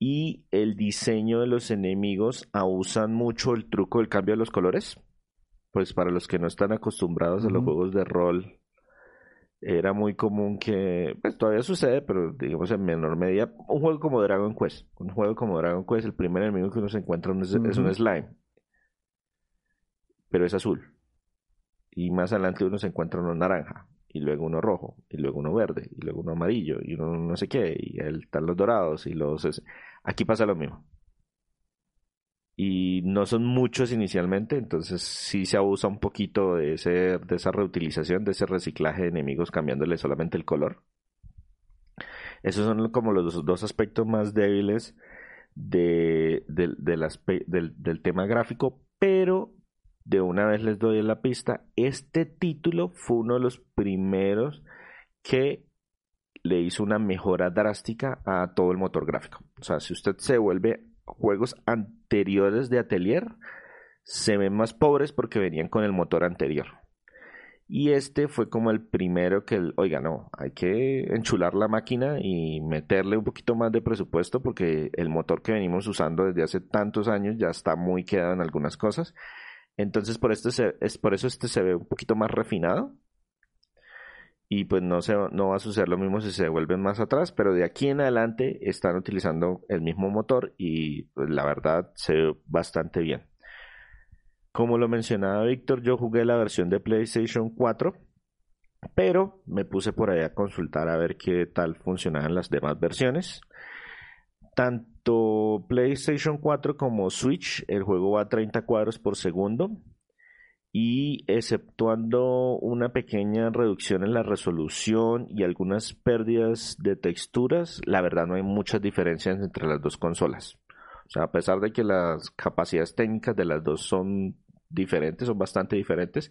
Y el diseño de los enemigos usan mucho el truco del cambio de los colores. Pues para los que no están acostumbrados a los juegos de rol, era muy común que, pues todavía sucede, pero digamos en menor medida, un juego como Dragon Quest. Un juego como Dragon Quest, el primer enemigo que uno se encuentra es, un slime. Pero es azul. Y más adelante uno se encuentra uno naranja. Y luego uno rojo. Y luego uno verde. Y luego uno amarillo. Y uno no sé qué. Y están los dorados. Y los... Aquí pasa lo mismo y no son muchos inicialmente, entonces sí se abusa un poquito de, ese, de esa reutilización, de ese reciclaje de enemigos cambiándole solamente el color. Esos son como los dos aspectos más débiles de, del, del tema gráfico, pero de una vez les doy la pista, este título fue uno de los primeros que le hizo una mejora drástica a todo el motor gráfico. O sea, si usted se vuelve juegos anteriores de Atelier se ven más pobres porque venían con el motor anterior. Y este fue como el primero que, oiga, no, hay que enchular la máquina y meterle un poquito más de presupuesto porque el motor que venimos usando desde hace tantos años ya está muy quedado en algunas cosas. Entonces por, esto es por eso este se ve un poquito más refinado y pues no, se, no va a suceder lo mismo si se vuelven más atrás, pero de aquí en adelante están utilizando el mismo motor y pues, la verdad se ve bastante bien. Como lo mencionaba Víctor, yo jugué la versión de PlayStation 4, pero me puse por ahí a consultar a ver qué tal funcionaban las demás versiones. Tanto PlayStation 4 como Switch, el juego va a 30 cuadros por segundo y exceptuando una pequeña reducción en la resolución y algunas pérdidas de texturas, la verdad no hay muchas diferencias entre las dos consolas. O sea, a pesar de que las capacidades técnicas de las dos son diferentes, son bastante diferentes,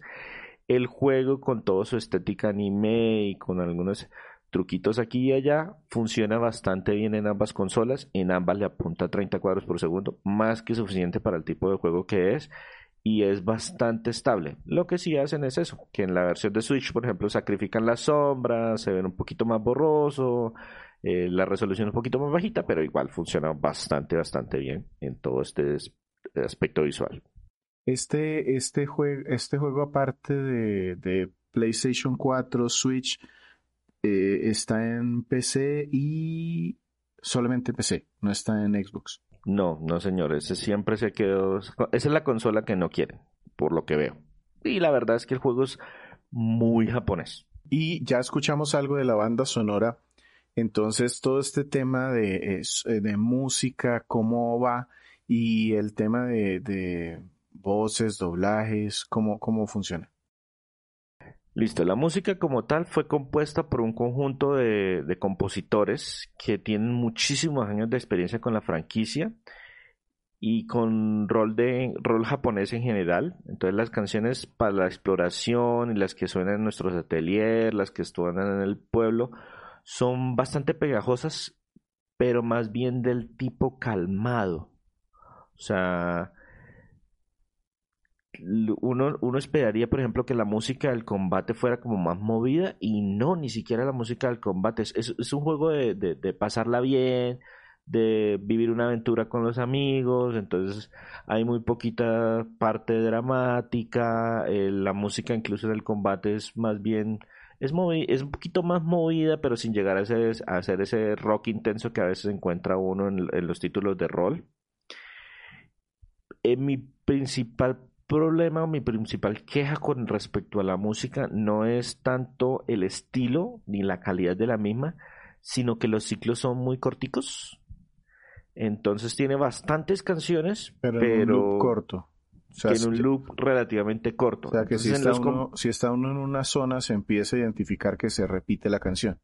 el juego con toda su estética anime y con algunos truquitos aquí y allá funciona bastante bien en ambas consolas. En ambas le apunta 30 cuadros por segundo, más que suficiente para el tipo de juego que es y es bastante estable. Lo que sí hacen es eso, que en la versión de Switch, por ejemplo, sacrifican las sombras, se ven un poquito más borroso, Eh, la resolución es un poquito más bajita, pero igual funciona bastante, bastante bien en todo este aspecto visual. Este, este, juego, este juego aparte de, PlayStation 4, Switch, eh, está en PC y solamente PC, no está en Xbox. No, no señor, ese siempre se quedó, esa es la consola que no quieren, por lo que veo. Y la verdad es que el juego es muy japonés. Y ya escuchamos algo de la banda sonora, entonces todo este tema de, eh, de música, cómo va, y el tema de, de voces, doblajes, cómo, cómo funciona. Listo, la música como tal fue compuesta por un conjunto de, compositores que tienen muchísimos años de experiencia con la franquicia y con rol de rol japonés en general. Entonces las canciones para la exploración y las que suenan en nuestros ateliers, las que suenan en el pueblo, son bastante pegajosas, pero más bien del tipo calmado. O sea, uno, uno esperaría, por ejemplo, que la música del combate fuera como más movida y no, ni siquiera la música del combate. Es, es, un juego de, de, pasarla bien, de vivir una aventura con los amigos, entonces hay muy poquita parte dramática, eh, la música incluso del combate es más bien, es, es un poquito más movida, pero sin llegar a, ese, a hacer ese rock intenso que a veces encuentra uno en, los títulos de rol. En mi principal problema o mi principal queja con respecto a la música no es tanto el estilo ni la calidad de la misma, sino que los ciclos son muy corticos. Entonces tiene bastantes canciones, pero, en un loop corto. en un loop relativamente corto. O sea que si está, uno, si está uno en una zona se empieza a identificar que se repite la canción.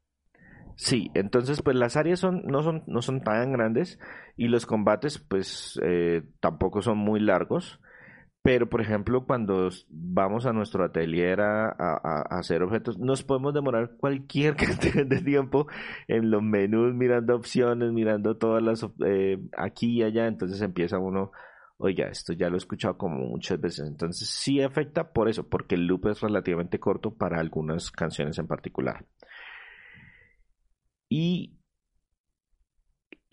Sí, entonces pues las áreas son, no, son, no son tan grandes y los combates pues eh, tampoco son muy largos. Pero, por ejemplo, cuando vamos a nuestro atelier a, hacer objetos, nos podemos demorar cualquier cantidad de tiempo en los menús, mirando opciones, mirando todas las eh, aquí y allá. Entonces empieza uno, oiga, esto ya lo he escuchado como muchas veces. Entonces sí afecta por eso, porque el loop es relativamente corto para algunas canciones en particular. Y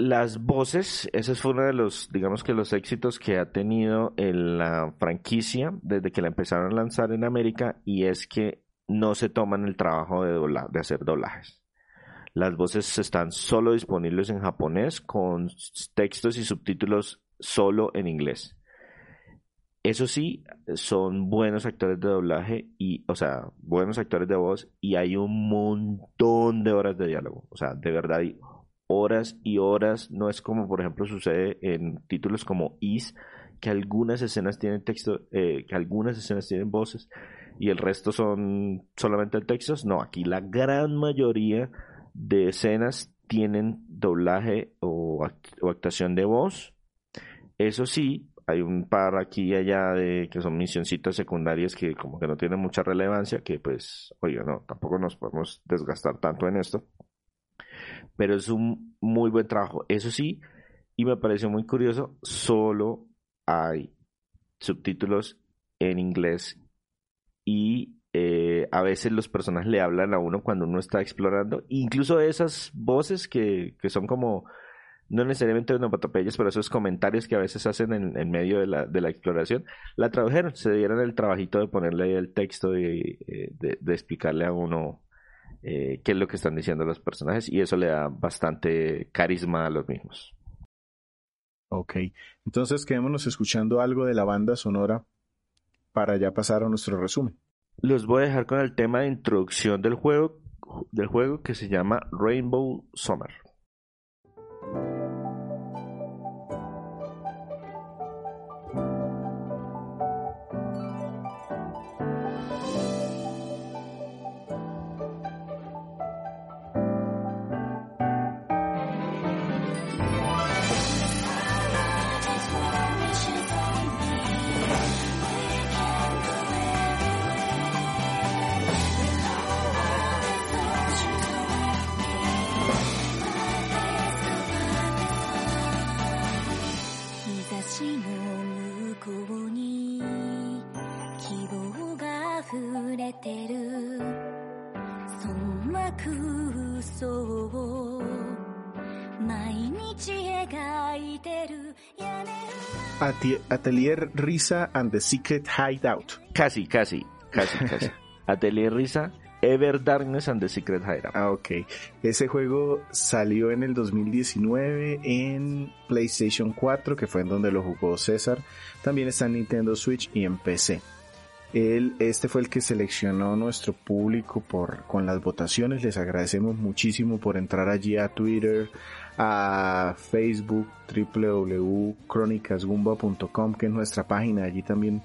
las voces, ese fue uno de los, digamos que los éxitos que ha tenido en la franquicia desde que la empezaron a lanzar en América y es que no se toman el trabajo de, de hacer doblajes. Las voces están solo disponibles en japonés con textos y subtítulos solo en inglés. Eso sí, son buenos actores de doblaje y, o sea, buenos actores de voz y hay un montón de horas de diálogo. O sea, de verdad horas y horas. No es como, por ejemplo, sucede en títulos como Is, que algunas escenas tienen texto, eh, que algunas escenas tienen voces y el resto son solamente textos. No, aquí la gran mayoría de escenas tienen doblaje o, actuación de voz. Eso sí, hay un par aquí y allá de que son misioncitas secundarias que como que no tienen mucha relevancia, que pues, oye, no, tampoco nos podemos desgastar tanto en esto pero es un muy buen trabajo. Eso sí, y me pareció muy curioso, solo hay subtítulos en inglés y eh, a veces los personajes le hablan a uno cuando uno está explorando, incluso esas voces que, que son como, no necesariamente onomatopeyas, pero esos comentarios que a veces hacen en, medio de la, de la, exploración, la tradujeron, se dieron el trabajito de ponerle el texto y eh, de, de explicarle a uno eh, qué es lo que están diciendo los personajes y eso le da bastante carisma a los mismos. Ok, entonces quedémonos escuchando algo de la banda sonora para ya pasar a nuestro resumen. Los voy a dejar con el tema de introducción del juego, del juego que se llama Rainbow Summer. Atelier Risa and the Secret Hideout. Casi, casi, casi, casi. Atelier Risa, Ever Darkness and the Secret Hideout. Ah, ok. Ese juego salió en el 2019 en PlayStation 4, que fue en donde lo jugó César. También está en Nintendo Switch y en PC. Él, este fue el que seleccionó nuestro público por, con las votaciones. Les agradecemos muchísimo por entrar allí a Twitter, a Facebook, www.cronicasgumba.com, que es nuestra página. Allí también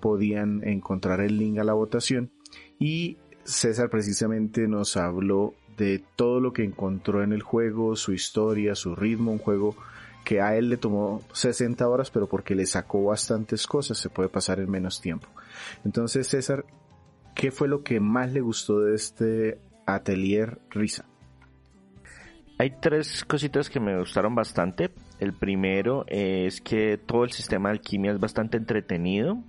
podían encontrar el link a la votación. Y César precisamente nos habló de todo lo que encontró en el juego, su historia, su ritmo, un juego que a él le tomó 60 horas, pero porque le sacó bastantes cosas, se puede pasar en menos tiempo. Entonces, César, ¿qué fue lo que más le gustó de este atelier Risa? Hay tres cositas que me gustaron bastante. El primero es que todo el sistema de alquimia es bastante entretenido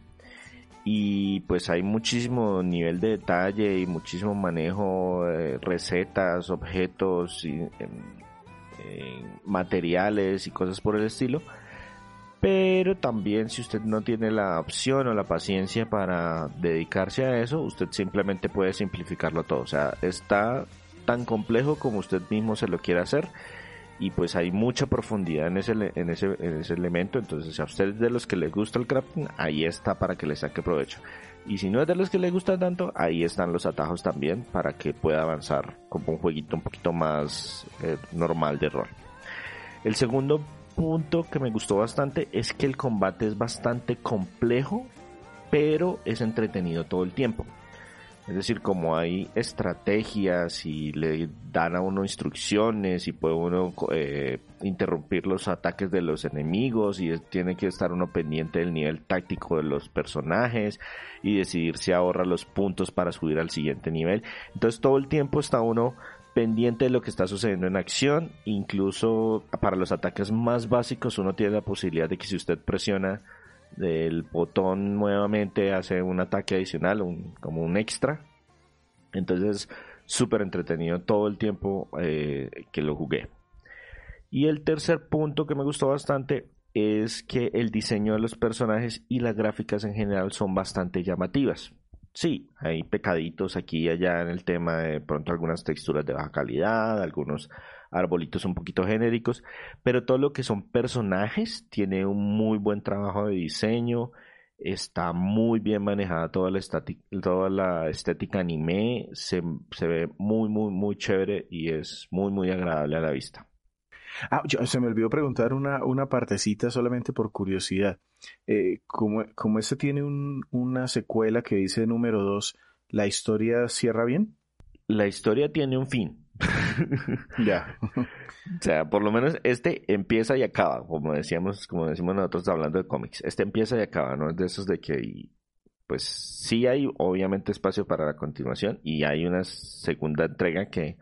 y pues hay muchísimo nivel de detalle y muchísimo manejo de recetas, objetos, y, materiales y cosas por el estilo. Pero también si usted no tiene la opción o la paciencia para dedicarse a eso, usted simplemente puede simplificarlo todo. O sea, está tan complejo como usted mismo se lo quiera hacer y pues hay mucha profundidad en ese, en ese, en ese elemento. Entonces, a usted de los que les gusta el crafting, ahí está para que le saque provecho. Y si no es de los que le gusta tanto, ahí están los atajos también para que pueda avanzar como un jueguito un poquito más eh, normal de rol. El segundo punto que me gustó bastante es que el combate es bastante complejo, pero es entretenido todo el tiempo. Es decir, como hay estrategias y le dan a uno instrucciones y puede uno eh, interrumpir los ataques de los enemigos y tiene que estar uno pendiente del nivel táctico de los personajes y decidir si ahorra los puntos para subir al siguiente nivel. Entonces todo el tiempo está uno pendiente de lo que está sucediendo en acción. Incluso para los ataques más básicos uno tiene la posibilidad de que si usted presiona el botón nuevamente hace un ataque adicional, como un extra. Entonces, súper entretenido todo el tiempo eh, que lo jugué. Y el tercer punto que me gustó bastante es que el diseño de los personajes y las gráficas en general son bastante llamativas. Sí, hay pecaditos aquí y allá en el tema de pronto algunas texturas de baja calidad, algunos arbolitos un poquito genéricos, pero todo lo que son personajes tiene un muy buen trabajo de diseño, está muy bien manejada toda la, estética anime, se, ve muy, muy, muy chévere y es muy, muy agradable a la vista. Ah, se me olvidó preguntar una, una partecita solamente por curiosidad. Eh, como, como este tiene una secuela que dice número 2, ¿la historia cierra bien? La historia tiene un fin. ya. o sea, por lo menos este empieza y acaba, como decíamos, como decimos nosotros hablando de cómics. Este empieza y acaba, no es de esos de que pues sí hay obviamente espacio para la continuación y hay una segunda entrega que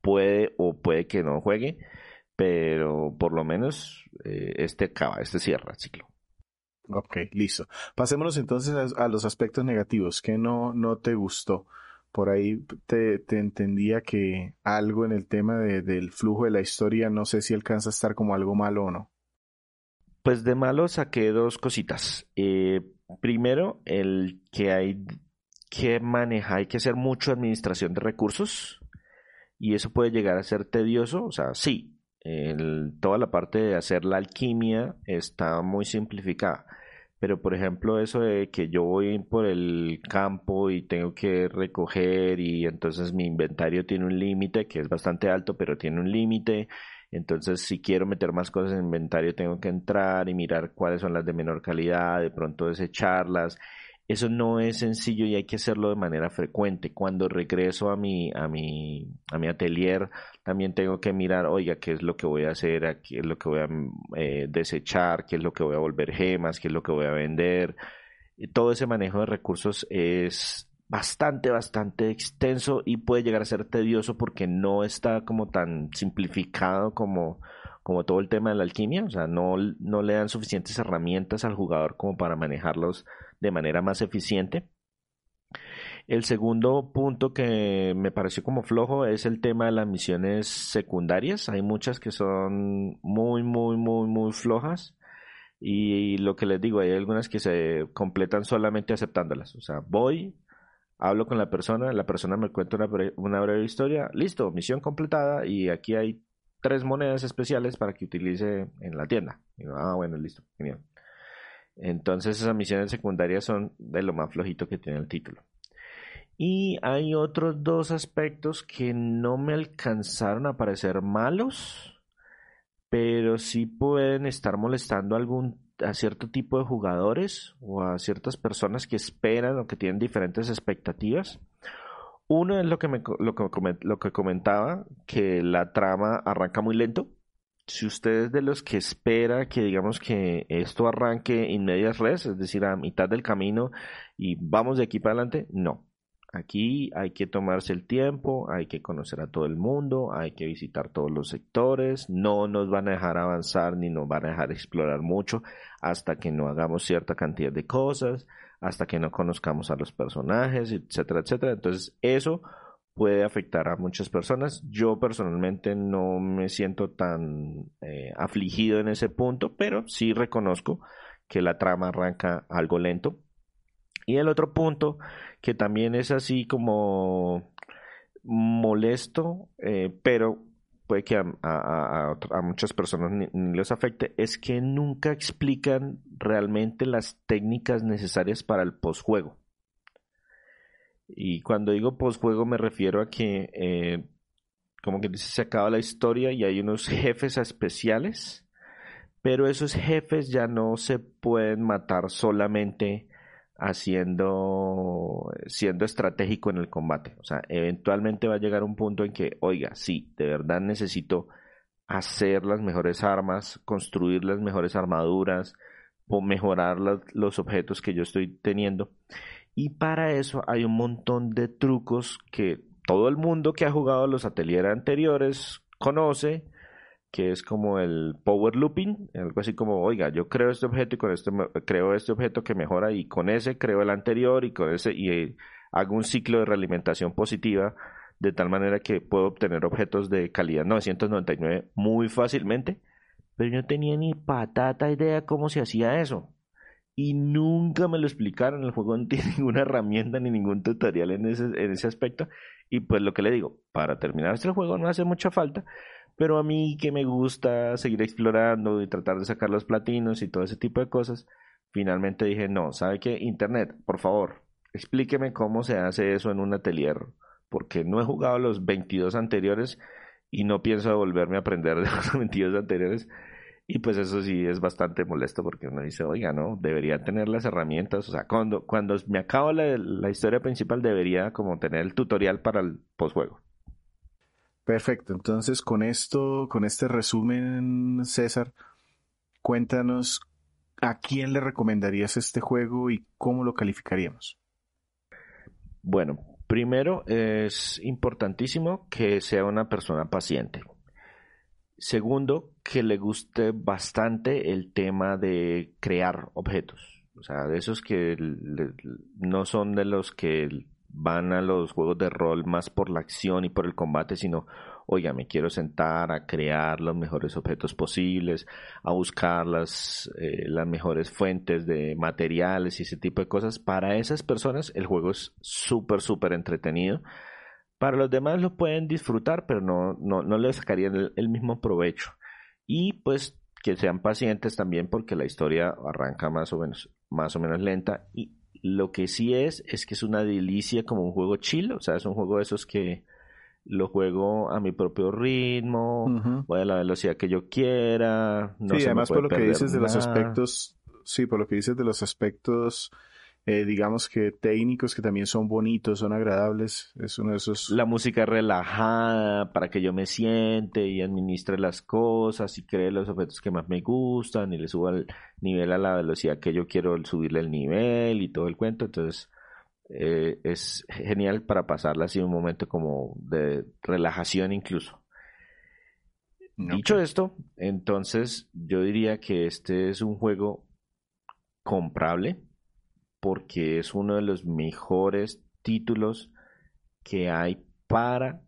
puede o puede que no juegue, pero por lo menos eh, este acaba, este cierra el ciclo. Ok, listo. Pasémonos entonces a, los aspectos negativos. ¿Qué no, no te gustó? por ahí te, entendía que algo en el tema del flujo de la historia, no sé si alcanza a estar como algo malo o no. Pues de malo saqué dos cositas. Eh, primero, el que hay que manejar, hay que hacer mucho administración de recursos y eso puede llegar a ser tedioso. O sea, sí, toda la parte de hacer la alquimia está muy simplificada pero por ejemplo eso de que yo voy por el campo y tengo que recoger y entonces mi inventario tiene un límite que es bastante alto, pero tiene un límite. Entonces si quiero meter más cosas en inventario tengo que entrar y mirar cuáles son las de menor calidad, de pronto desecharlas eso no es sencillo y hay que hacerlo de manera frecuente. Cuando regreso a mi, a mi, a mi atelier, también tengo que mirar, oiga, qué es lo que voy a hacer, qué es lo que voy a eh, desechar, qué es lo que voy a volver gemas, qué es lo que voy a vender. todo ese manejo de recursos es bastante, bastante extenso y puede llegar a ser tedioso porque no está como tan simplificado como, como todo el tema de la alquimia. O sea, no, no le dan suficientes herramientas al jugador como para manejarlos de manera más eficiente. El segundo punto que me pareció como flojo es el tema de las misiones secundarias. Hay muchas que son muy, muy, muy, muy flojas. Y lo que les digo, hay algunas que se completan solamente aceptándolas. O sea, voy, hablo con la persona, la persona me cuenta una, una breve historia, listo, misión completada y aquí hay tres monedas especiales para que utilice en la tienda. ah, bueno, listo, genial. Entonces esas misiones secundarias son de lo más flojito que tiene el título. Y hay otros dos aspectos que no me alcanzaron a parecer malos, pero sí pueden estar molestando a algún a cierto tipo de jugadores o a ciertas personas que esperan o que tienen diferentes expectativas. Uno es lo que, me, lo, que, lo que comentaba, que la trama arranca muy lento. Si usted es de los que espera que digamos que esto arranque en medias res, es decir, a mitad del camino y vamos de aquí para adelante, no. Aquí hay que tomarse el tiempo, hay que conocer a todo el mundo, hay que visitar todos los sectores, no nos van a dejar avanzar ni nos van a dejar explorar mucho hasta que no hagamos cierta cantidad de cosas, hasta que no conozcamos a los personajes, etcétera, etcétera. Entonces eso puede afectar a muchas personas. Yo personalmente no me siento tan eh, afligido en ese punto, pero sí reconozco que la trama arranca algo lento. Y el otro punto que también es así como molesto, eh, pero puede que a, muchas personas ni, les afecte, es que nunca explican realmente las técnicas necesarias para el postjuego. Y cuando digo postjuego me refiero a que, eh, como que se acaba la historia y hay unos jefes especiales, pero esos jefes ya no se pueden matar solamente haciendo, siendo estratégico en el combate. O sea, eventualmente va a llegar un punto en que, oiga, sí, de verdad necesito hacer las mejores armas, construir las mejores armaduras, o mejorar los objetos que yo estoy teniendo. Y para eso hay un montón de trucos que todo el mundo que ha jugado los ateliers anteriores conoce, que es como el power looping, algo así como, oiga, yo creo este objeto y con este creo este objeto que mejora y con ese creo el anterior y con ese y eh, hago un ciclo de realimentación positiva de tal manera que puedo obtener objetos de calidad 999 muy fácilmente, pero yo no tenía ni patata idea cómo se hacía eso. Y nunca me lo explicaron, el juego no tiene ninguna herramienta ni ningún tutorial en ese, en ese aspecto. Y pues lo que le digo, para terminar este juego no hace mucha falta, pero a mí que me gusta seguir explorando y tratar de sacar los platinos y todo ese tipo de cosas, finalmente dije, no, ¿sabe qué? Internet, por favor, explíqueme cómo se hace eso en un atelier, porque no he jugado los 22 anteriores y no pienso volverme a aprender de los 22 anteriores. Y pues eso sí es bastante molesto porque uno dice, oiga, no, debería tener las herramientas. O sea, cuando, cuando me acabo la, la historia principal debería como tener el tutorial para el postjuego. Perfecto, entonces con esto, con este resumen, César, cuéntanos a quién le recomendarías este juego y cómo lo calificaríamos. Bueno, primero es importantísimo que sea una persona paciente. Segundo, que le guste bastante el tema de crear objetos. O sea, de esos que no son de los que van a los juegos de rol más por la acción y por el combate, sino, oiga, me quiero sentar a crear los mejores objetos posibles, a buscar las, eh, las mejores fuentes de materiales y ese tipo de cosas. Para esas personas el juego es súper, súper entretenido. Para los demás lo pueden disfrutar, pero no, no, no le sacarían el, el mismo provecho. Y pues que sean pacientes también porque la historia arranca más o menos, más o menos lenta y lo que sí es, es que es una delicia como un juego chill, o sea, es un juego de esos que lo juego a mi propio ritmo, voy a la velocidad que yo quiera. No sí, además por lo que dices de los aspectos, sí, por lo que dices de los aspectos eh, digamos que técnicos que también son bonitos, son agradables. Es uno de esos. La música relajada para que yo me siente y administre las cosas y cree los objetos que más me gustan y le suba el nivel a la velocidad que yo quiero subirle el nivel y todo el cuento. Entonces eh, es genial para pasarla así un momento como de relajación incluso. Dicho esto, entonces yo diría que este es un juego comprable porque es uno de los mejores títulos que hay para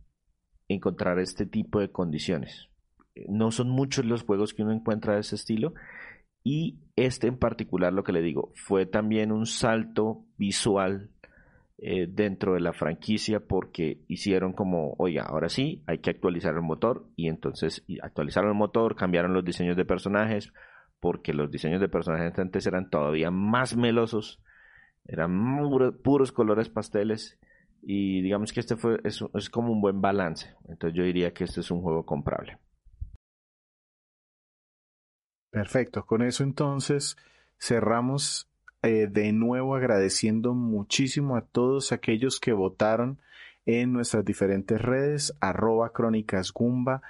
encontrar este tipo de condiciones. No son muchos los juegos que uno encuentra de ese estilo y este en particular, lo que le digo, fue también un salto visual eh, dentro de la franquicia porque hicieron como, oiga, ahora sí, hay que actualizar el motor y entonces actualizaron el motor, cambiaron los diseños de personajes porque los diseños de personajes antes eran todavía más melosos, eran puros colores pasteles y digamos que este fue es, es como un buen balance. Entonces yo diría que este es un juego comprable. Perfecto, con eso entonces cerramos eh, de nuevo agradeciendo muchísimo a todos aquellos que votaron en nuestras diferentes redes, arroba crónicas gumba.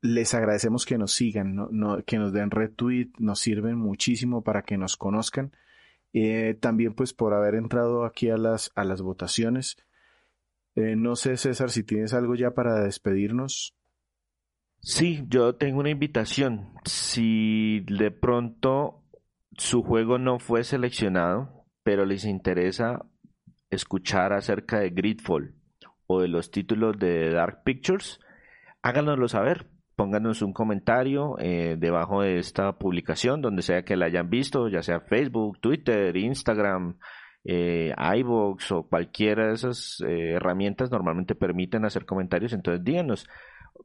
Les agradecemos que nos sigan, que nos den retweet, nos sirven muchísimo para que nos conozcan. Eh, también pues por haber entrado aquí a las, a las votaciones. Eh, no sé, César, si tienes algo ya para despedirnos. Sí, yo tengo una invitación. Si de pronto su juego no fue seleccionado, pero les interesa escuchar acerca de Gridfall o de los títulos de Dark Pictures, háganoslo saber. Pónganos un comentario eh, debajo de esta publicación, donde sea que la hayan visto, ya sea Facebook, Twitter, Instagram, eh, iVoox o cualquiera de esas eh, herramientas normalmente permiten hacer comentarios. Entonces díganos,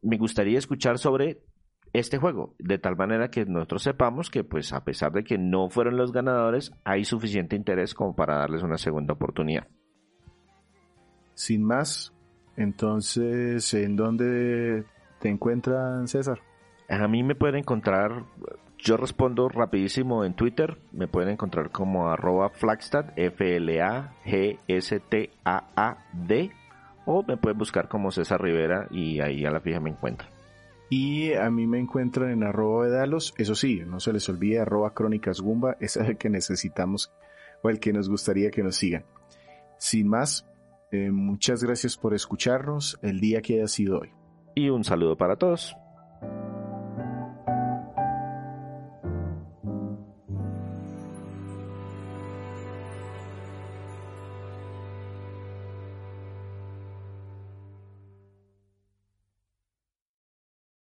me gustaría escuchar sobre este juego, de tal manera que nosotros sepamos que pues a pesar de que no fueron los ganadores, hay suficiente interés como para darles una segunda oportunidad. Sin más, entonces, ¿en dónde te encuentran, César? A mí me pueden encontrar, yo respondo rapidísimo en Twitter, me pueden encontrar como arroba Flagstad, F-L-A-G-S-T-A-A-D, o me pueden buscar como César Rivera y ahí a la fija me encuentran. Y a mí me encuentran en arroba Dalos, eso sí, no se les olvide arroba crónicas Gumba, ese es el que necesitamos o el que nos gustaría que nos sigan. Sin más, eh, muchas gracias por escucharnos el día que haya sido hoy. Y un saludo para todos.